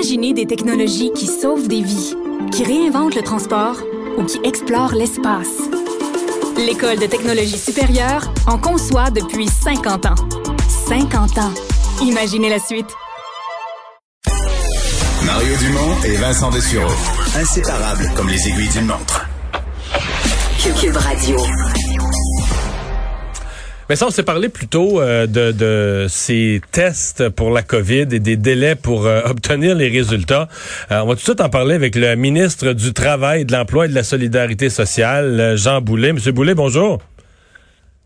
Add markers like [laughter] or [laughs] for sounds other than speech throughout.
Imaginez des technologies qui sauvent des vies, qui réinventent le transport ou qui explorent l'espace. L'École de technologie supérieure en conçoit depuis 50 ans. 50 ans. Imaginez la suite. Mario Dumont et Vincent Dessureau. Inséparables comme les aiguilles d'une montre. Cube Radio. Mais ça, on s'est parlé plutôt euh, de, de, ces tests pour la COVID et des délais pour euh, [laughs] obtenir les résultats. Euh, on va tout de suite en parler avec le ministre du Travail, de l'Emploi et de la Solidarité sociale, Jean Boulet. Monsieur Boulet, bonjour.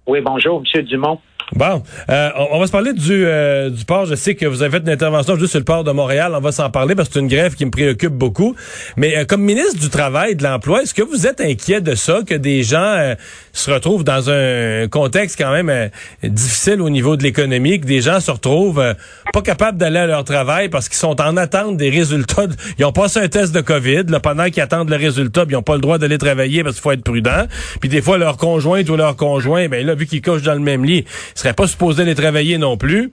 Oui, bonjour, Monsieur Dumont. Bon, euh, on, va se parler du, euh, du port. Je sais que vous avez fait une intervention juste sur le port de Montréal. On va s'en parler parce que c'est une grève qui me préoccupe beaucoup. Mais euh, comme ministre du Travail et de l'Emploi, est-ce que vous êtes inquiet de ça, que des gens se retrouvent dans un contexte quand même difficile au niveau de l'économie, que des gens se retrouvent pas capables d'aller à leur travail parce qu'ils sont en attente des résultats. Ils ont passé un test de COVID. Là, pendant qu'ils attendent le résultat, ils n'ont pas le droit d'aller travailler parce qu'il faut être prudent. Puis des fois, leur conjointe ou leur conjoint, ben là, vu qu'ils couchent dans le même lit, serait pas supposé les travailler non plus.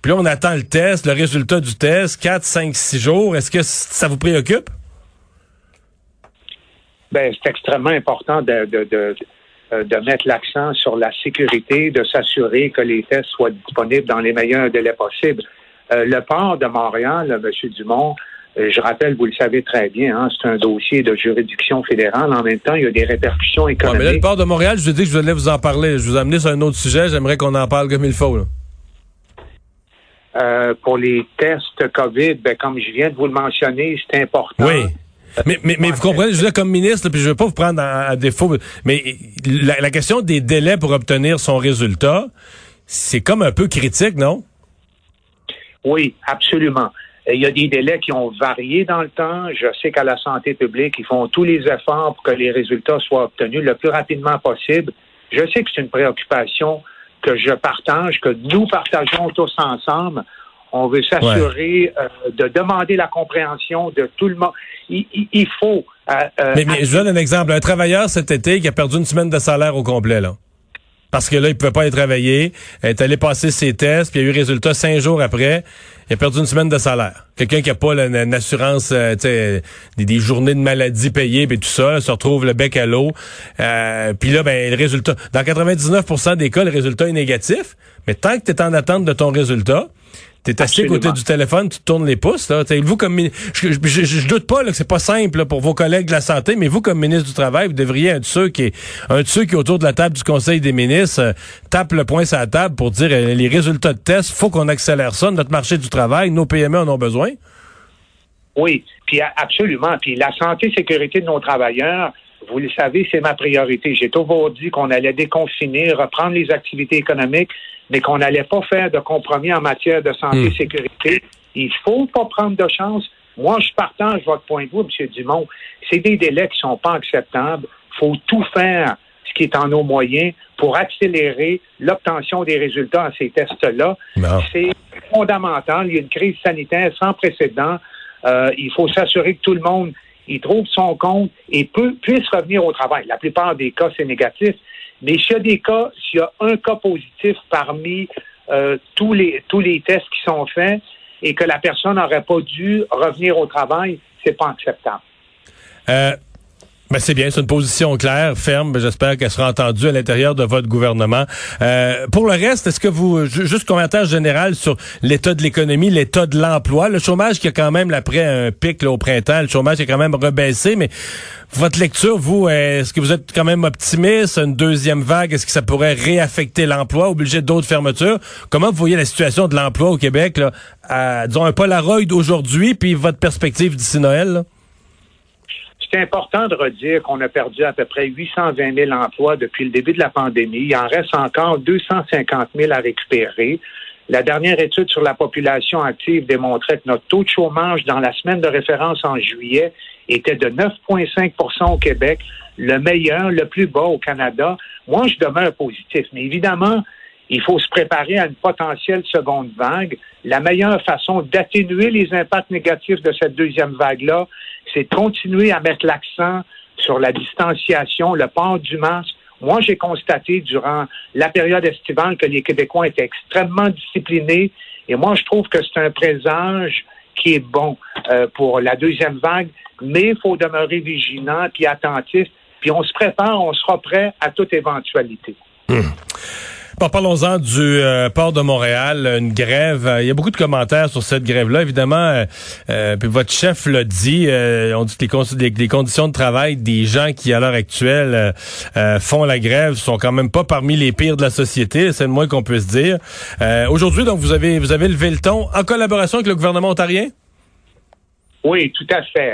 Puis là, on attend le test, le résultat du test, 4, 5, 6 jours. Est-ce que ça vous préoccupe? Ben, c'est extrêmement important de, de, de, euh, de mettre l'accent sur la sécurité, de s'assurer que les tests soient disponibles dans les meilleurs délais possibles. Euh, le port de Montréal, M. Dumont, euh, je rappelle, vous le savez très bien, hein, c'est un dossier de juridiction fédérale. En même temps, il y a des répercussions économiques. mais là, le port de Montréal, je vous ai dit que je voulais vous en parler. Je vous ai amené sur un autre sujet. J'aimerais qu'on en parle comme il faut. Euh, pour les tests COVID, ben, comme je viens de vous le mentionner, c'est important. Oui. Mais, mais, mais vous comprenez, je veux comme ministre, puis je ne veux pas vous prendre à, défaut, mais la, la, question des délais pour obtenir son résultat, c'est comme un peu critique, non? Oui, absolument. Il y a des délais qui ont varié dans le temps. Je sais qu'à la santé publique, ils font tous les efforts pour que les résultats soient obtenus le plus rapidement possible. Je sais que c'est une préoccupation que je partage, que nous partageons tous ensemble. On veut s'assurer euh, de demander la compréhension de tout le monde. Il, faut. Euh, euh, mais, mais je donne un exemple. Un travailleur cet été qui a perdu une semaine de salaire au complet, là parce que là, il pouvait pas aller travailler. Il est allé passer ses tests, puis il y a eu résultat cinq jours après. Il a perdu une semaine de salaire. Quelqu'un qui a pas une, assurance, euh, des, des, journées de maladie payées, puis tout ça, se retrouve le bec à l'eau. Euh, puis là, ben, le résultat, dans 99% des cas, le résultat est négatif. Mais tant que tu es en attente de ton résultat, T'es assis à côté du téléphone, tu tournes les pouces. Là. vous comme je, je, doute pas que c'est pas simple pour vos collègues de la santé, mais vous comme ministre du Travail, vous devriez être ceux qui un de ceux qui autour de la table du Conseil des ministres euh, tape le poing sur la table pour dire euh, les résultats de tests, faut qu'on accélère ça. Notre marché du travail, nos PME en ont besoin. Oui, puis absolument. Puis la santé et sécurité de nos travailleurs, vous le savez, c'est ma priorité. J'ai toujours dit qu'on allait déconfiner, reprendre les activités économiques, mais qu'on n'allait pas faire de compromis en matière de santé et hmm. sécurité. Il faut pas prendre de chance. Moi, je partage votre point de vue, M. Dumont. C'est des délais qui sont pas acceptables. Il faut tout faire ce qui est en nos moyens pour accélérer l'obtention des résultats à ces tests-là. C'est fondamental. Il y a une crise sanitaire sans précédent. Euh, il faut s'assurer que tout le monde il trouve son compte et peut, puisse revenir au travail. La plupart des cas, c'est négatif. Mais s'il y a des cas, s'il y a un cas positif parmi euh, tous, les, tous les tests qui sont faits et que la personne n'aurait pas dû revenir au travail, c'est pas acceptable. Euh, ben c'est bien, c'est une position claire, ferme. J'espère qu'elle sera entendue à l'intérieur de votre gouvernement. Euh, pour le reste, est-ce que vous, juste commentaire général sur l'état de l'économie, l'état de l'emploi, le chômage qui a quand même, après un pic au printemps, le chômage est quand même rebaissé, mais votre lecture, vous, est-ce que vous êtes quand même optimiste? Une deuxième vague, est-ce que ça pourrait réaffecter l'emploi, obliger d'autres fermetures? Comment vous voyez la situation de l'emploi au Québec, là, à, disons, un Polaroid d'aujourd'hui, puis votre perspective d'ici Noël? C'est important de redire qu'on a perdu à peu près 820 000 emplois depuis le début de la pandémie. Il en reste encore 250 000 à récupérer. La dernière étude sur la population active démontrait que notre taux de chômage dans la semaine de référence en juillet était de 9,5% au Québec, le meilleur, le plus bas au Canada. Moi, je demeure positif. Mais évidemment, il faut se préparer à une potentielle seconde vague. La meilleure façon d'atténuer les impacts négatifs de cette deuxième vague-là, c'est de continuer à mettre l'accent sur la distanciation, le port du masque. Moi, j'ai constaté durant la période estivale que les Québécois étaient extrêmement disciplinés et moi, je trouve que c'est un présage qui est bon euh, pour la deuxième vague, mais il faut demeurer vigilant puis attentif, puis on se prépare, on sera prêt à toute éventualité. Hum. Parlons-en du euh, port de Montréal, une grève. Il y a beaucoup de commentaires sur cette grève-là, évidemment. Euh, euh puis votre chef l'a dit. on dit que les, les, conditions de travail des gens qui, à l'heure actuelle, font la grève sont quand même pas parmi les pires de la société. C'est le moins qu'on puisse dire. Aujourd'hui, donc, vous avez vous avez levé le ton en collaboration avec le gouvernement ontarien? Oui, tout à fait.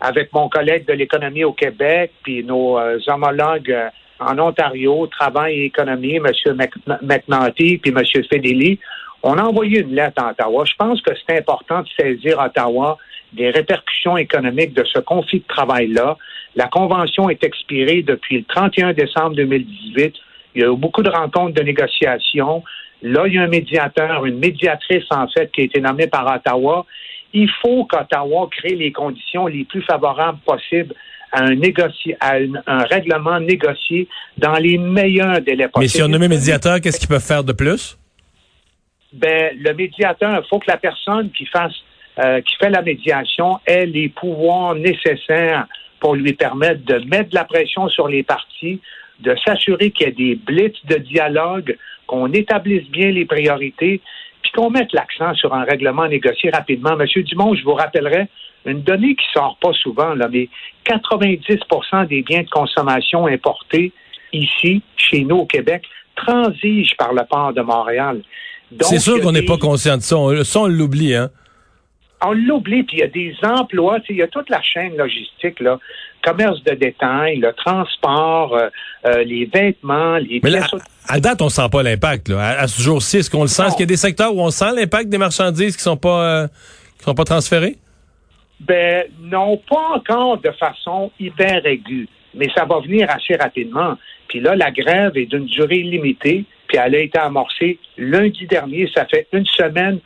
avec mon collègue de l'économie au Québec, puis nos homologues en Ontario, Travail et Économie, M. McNaughty puis M. Fedeli, on a envoyé une lettre à Ottawa. Je pense que c'est important de saisir Ottawa des répercussions économiques de ce conflit de travail-là. La convention est expirée depuis le 31 décembre 2018. Il y a eu beaucoup de rencontres de négociations. Là, il y a un médiateur, une médiatrice, en fait, qui a été nommée par Ottawa. Il faut qu'Ottawa crée les conditions les plus favorables possibles un, un, règlement négocié dans les meilleurs délais possibles. Mais si on nomme médiateur, qu'est-ce qu'ils peuvent faire de plus? Ben, le médiateur, il faut que la personne qui fasse, euh, qui fait la médiation ait les pouvoirs nécessaires pour lui permettre de mettre de la pression sur les parties, de s'assurer qu'il y a des blitz de dialogue, qu'on établisse bien les priorités, puis qu'on mette l'accent sur un règlement négocié rapidement. Monsieur Dumont, je vous rappellerai une donnée qui sort pas souvent, là, mais 90% des biens de consommation importés ici, chez nous au Québec, transigent par le port de Montréal. C'est sûr qu'on n'est pas conscient de ça. ça, on l'oublie, hein? On l'oublie, puis il y a des emplois, il y a toute la chaîne logistique, là, commerce de détail, le transport, euh, euh, les vêtements, les Mais à, date, on sent pas l'impact. À, ce jour-ci, est-ce qu'on le sent? Est-ce qu'il y a des secteurs où on sent l'impact des marchandises qui sont pas euh, qui sont pas transférées? Ben non, pas encore de façon hyper aiguë, mais ça va venir assez rapidement. Puis là, la grève est d'une durée limitée, puis elle a été amorcée lundi dernier, ça fait une semaine.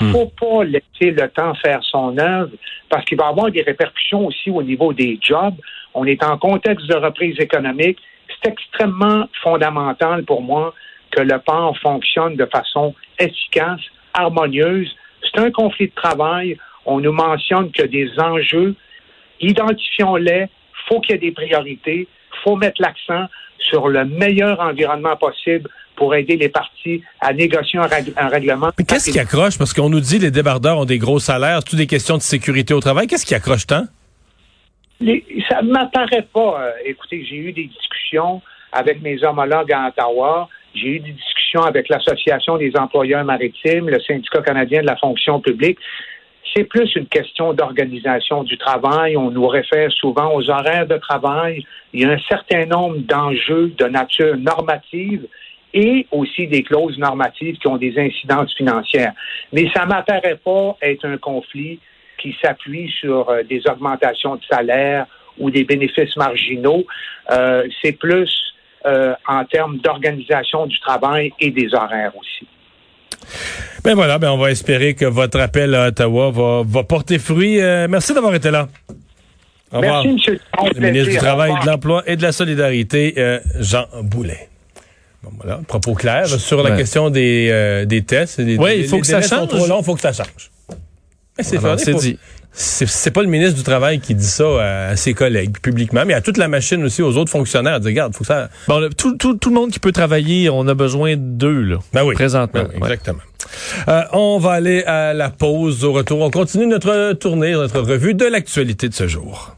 Hmm. Faut pas laisser le temps faire son œuvre parce qu'il va avoir des répercussions aussi au niveau des jobs. On est en contexte de reprise économique. C'est extrêmement fondamental pour moi que le port fonctionne de façon efficace, harmonieuse. C'est un conflit de travail on nous mentionne que des enjeux, identifions-les, faut qu'il y ait des priorités, faut mettre l'accent sur le meilleur environnement possible pour aider les partis à négocier un, règlement. Mais qu'est-ce qui accroche? Parce qu'on nous dit que les débardeurs ont des gros salaires, toutes des questions de sécurité au travail? Qu'est-ce qui accroche tant? ça ne m'apparaît pas. Euh, écoutez, j'ai eu des discussions avec mes homologues à Ottawa. J'ai eu des discussions avec l'Association des employeurs maritimes, le syndicat canadien de la fonction publique c'est plus une question d'organisation du travail. On nous réfère souvent aux horaires de travail. Il y a un certain nombre d'enjeux de nature normative et aussi des clauses normatives qui ont des incidences financières. Mais ça m'apparaît pas être un conflit qui s'appuie sur euh, des augmentations de salaire ou des bénéfices marginaux. Euh, c'est plus euh, en termes d'organisation du travail et des horaires aussi. Ben voilà, ben on va espérer que votre appel à Ottawa va, porter fruit. Euh, merci d'avoir été là. Au revoir. Merci, M. Le ministre du Travail, de l'Emploi et de la Solidarité, euh, Jean Boulet. Bon, voilà, propos clair sur la question des, euh, des tests. oui, il faut que ça change. trop long, il faut que ça change. C'est dit c'est pas le ministre du Travail qui dit ça à, ses collègues publiquement, mais à toute la machine aussi, aux autres fonctionnaires. Dit, regarde, faut que ça. Bon, tout, tout, tout, le monde qui peut travailler, on a besoin d'eux, là. Ben oui. Présentement. Ben exactement. Euh, on va aller à la pause. Au retour, on continue notre tournée, notre revue de l'actualité de ce jour.